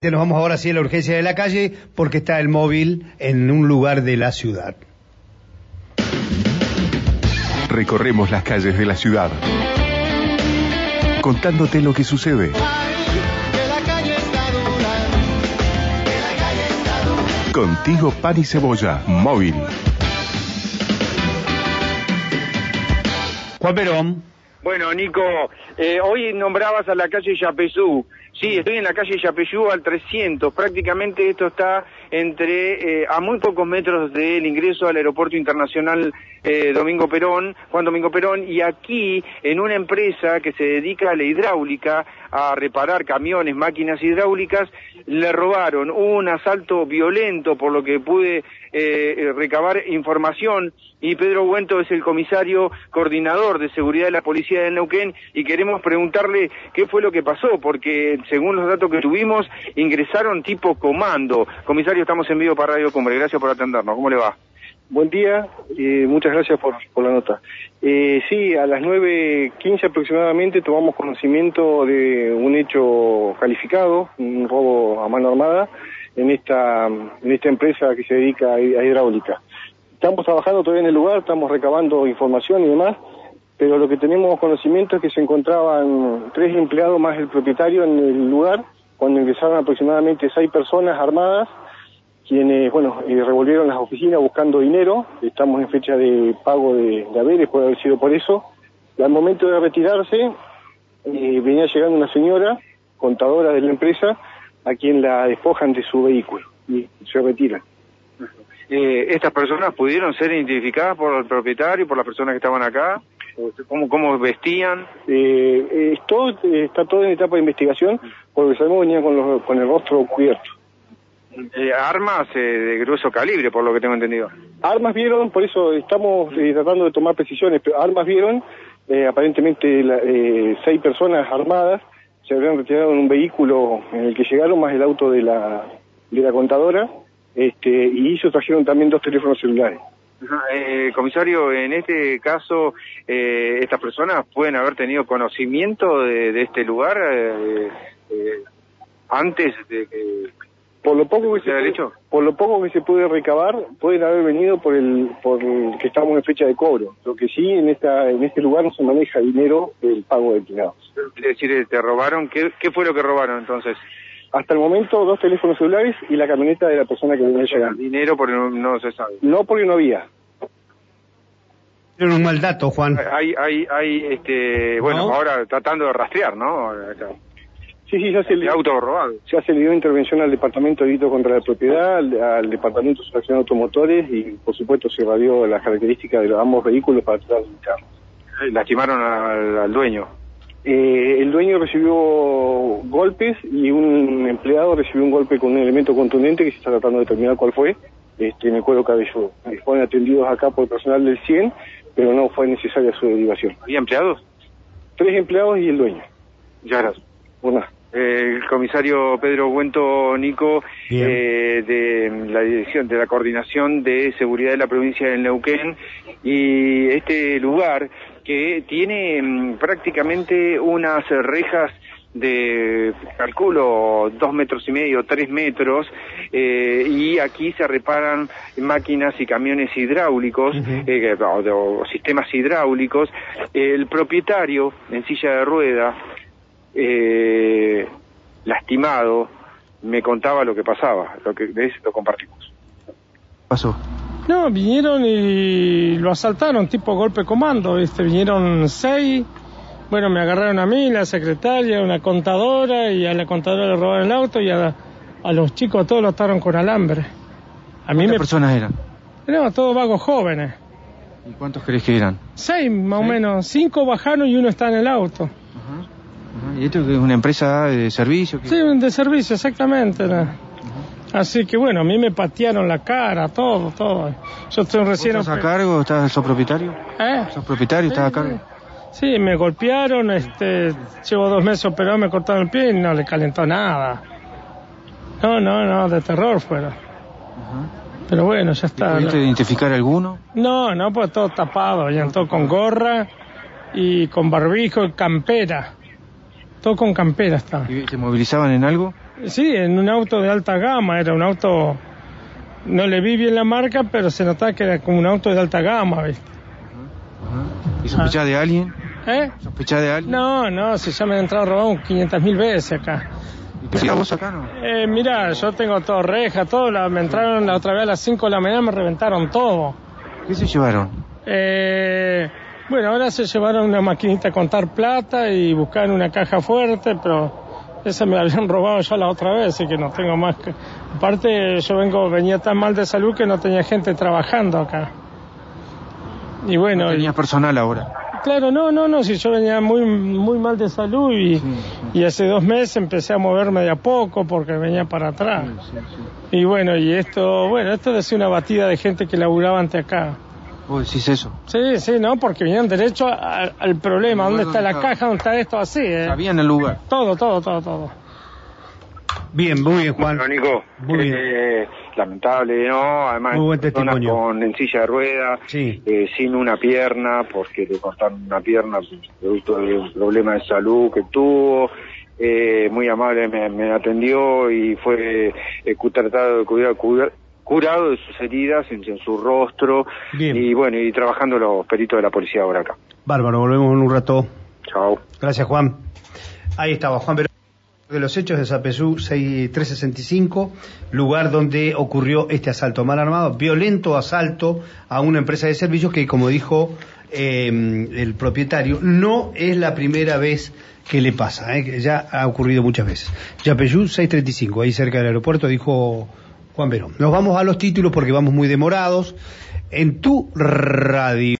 Nos vamos ahora sí a la urgencia de la calle porque está el móvil en un lugar de la ciudad. Recorremos las calles de la ciudad contándote lo que sucede. Contigo pan y cebolla, móvil. Juan Perón. Bueno, Nico, eh, hoy nombrabas a la calle Yapezú. Sí, estoy en la calle Yapeyú al 300. Prácticamente esto está entre, eh, a muy pocos metros del ingreso al aeropuerto internacional eh, Domingo Perón, Juan Domingo Perón, y aquí, en una empresa que se dedica a la hidráulica, a reparar camiones, máquinas hidráulicas, le robaron un asalto violento, por lo que pude eh, recabar información, y Pedro Huento es el comisario coordinador de seguridad de la policía de Neuquén, y queremos preguntarle qué fue lo que pasó, porque según los datos que tuvimos, ingresaron tipo comando. Comisario, estamos en vivo para Radio Cumbre, gracias por atendernos, ¿cómo le va? Buen día, y muchas gracias por, la nota. Eh, sí, a las 9.15 aproximadamente tomamos conocimiento de un hecho calificado, un robo a mano armada, en esta, en esta empresa que se dedica a, hidráulica. Estamos trabajando todavía en el lugar, estamos recabando información y demás, pero lo que tenemos conocimiento es que se encontraban tres empleados más el propietario en el lugar, cuando ingresaron aproximadamente seis personas armadas, quienes, bueno, eh, revolvieron las oficinas buscando dinero, estamos en fecha de pago de, de haberes, puede haber sido por eso, y al momento de retirarse, eh, venía llegando una señora, contadora de la empresa, a quien la despojan de su vehículo y se retiran. Eh, ¿Estas personas pudieron ser identificadas por el propietario, por las personas que estaban acá? ¿Cómo, cómo vestían? Eh, está todo en etapa de investigación, porque sabemos venía con, con el rostro cubierto. Eh, armas eh, de grueso calibre, por lo que tengo entendido. Armas vieron, por eso estamos eh, tratando de tomar precisiones, pero armas vieron, aparentemente seis personas armadas se habrían retirado en un vehículo en el que llegaron, más el auto de la, de la contadora, este, y ellos trajeron también dos teléfonos celulares. comisario, en este caso, estas personas pueden haber tenido conocimiento de, de este lugar antes de que por lo poco que se puede, por lo poco que se puede recabar pueden haber venido por el por que estamos en fecha de cobro. Lo que sí en esta en este lugar no se maneja dinero del pago de empleados. Es decir te robaron qué, qué fue lo que robaron entonces hasta el momento dos teléfonos celulares y la camioneta de la persona que venía llegando. Dinero porque no, se sabe no porque no había. Tiene un mal dato Juan. Hay hay hay este bueno ahora tratando de rastrear no Sí, sí, ya se le, auto robado. Ya se le dio intervención al Departamento de Delito contra la Propiedad, al, Departamento de Sustracción de Automotores y, por supuesto, se radió las características de los, ambos vehículos para tratar de ubicarlos. Eh, ¿Lastimaron al, dueño? Eh, el dueño recibió golpes y un empleado recibió un golpe con un elemento contundente que se está tratando de determinar cuál fue, este, en el cuero cabelludo. Fueron atendidos acá por el personal del 100, pero no fue necesaria su derivación. ¿Había empleados? Tres empleados y el dueño. Ya, gracias. Una el comisario Pedro Guento Nico eh, de la dirección de la coordinación de seguridad de la provincia de Neuquén. Y este lugar que tiene mm, prácticamente unas rejas de calculo dos metros y medio, tres metros, eh, y aquí se reparan máquinas y camiones hidráulicos, eh, o, sistemas hidráulicos. El propietario en silla de rueda eh, lastimado, me contaba lo que pasaba, lo que de eso lo compartimos. pasó? No, vinieron y lo asaltaron, tipo golpe comando, este, vinieron seis, bueno, me agarraron a mí, la secretaria, una contadora, y a la contadora le robaron el auto, y a, los chicos todos lo ataron con alambre. A mí ¿Cuántas personas eran? Eran todos vagos jóvenes. ¿Y cuántos crees que eran? Seis, más o menos. Cinco bajaron y uno está en el auto. ¿Y esto es una empresa de servicio? Sí, de servicio, exactamente. Así que bueno, a mí me patearon la cara, todo, todo. Yo estoy recién... ¿Estás a cargo? ¿Estás, sos propietario? ¿Eh? ¿Sos propietario? ¿Estás a cargo? Sí, me golpearon, este, llevo dos meses operado, me cortaron el pie y no le calentó nada. No, no, no, de terror fuera. Pero bueno, ya está. ¿Pudiste identificar alguno? No, no, pues todo tapado, venían todo con gorra y con barbijo y campera. Todo con campera está. ¿Y se movilizaban en algo? Sí, en un auto de alta gama, era un auto, no le vi bien la marca, pero se notaba que era como un auto de alta gama, ¿viste? ¿Y sospechás de alguien? ¿Eh? ¿Sospechás de alguien? No, no, si ya me han entrado robado 500 mil veces acá. ¿Y qué vos acá, no? Eh, mira, yo tengo todo reja, todo, la- me entraron la otra vez a las 5 de la mañana, me reventaron todo. ¿Qué se llevaron? Eh, bueno, ahora se llevaron una maquinita a contar plata y buscaron una caja fuerte, pero esa me la habían robado ya la otra vez, así que no tengo más que... Aparte, yo vengo, venía tan mal de salud que no tenía gente trabajando acá. Y bueno, No y- tenías personal ahora. claro, no, no, no, si yo venía muy, muy mal de salud y, Sí, y hace dos meses empecé a moverme de a poco porque venía para atrás. Sí. Y bueno, y esto, bueno, esto ser una batida de gente que laburaba ante acá. ¿Vos decís eso? Sí, sí, no, porque vinieron derecho a- al problema. ¿Dónde está la caja? ¿Dónde está esto? Así, ¿eh? Sabían el lugar. Todo, todo, todo, todo. Bien, muy bien, Juan. Bueno, Nico, Muy bien. eh, lamentable, ¿no? Además, Muy buen personas testimonio. con en silla de ruedas, Sí. eh, sin una pierna, porque le cortaron una pierna producto de un problema de salud que tuvo. Eh, muy amable me, me atendió y fue eh, tratado de cuidar, cuidar- curado de sus heridas en, en su rostro. Bien. Y bueno, y trabajando los peritos de la policía ahora acá. Bárbaro, volvemos en un rato. Chao. Gracias, Juan. Ahí estaba, Juan Verón. De los hechos de Zapesú 6365, lugar donde ocurrió este asalto mal armado, violento asalto a una empresa de servicios que, como dijo eh, el propietario, no es la primera vez que le pasa, eh, ya ha ocurrido muchas veces. Yapeyú 635, ahí cerca del aeropuerto, dijo Juan Verón. Nos vamos a los títulos porque vamos muy demorados. En tu radio.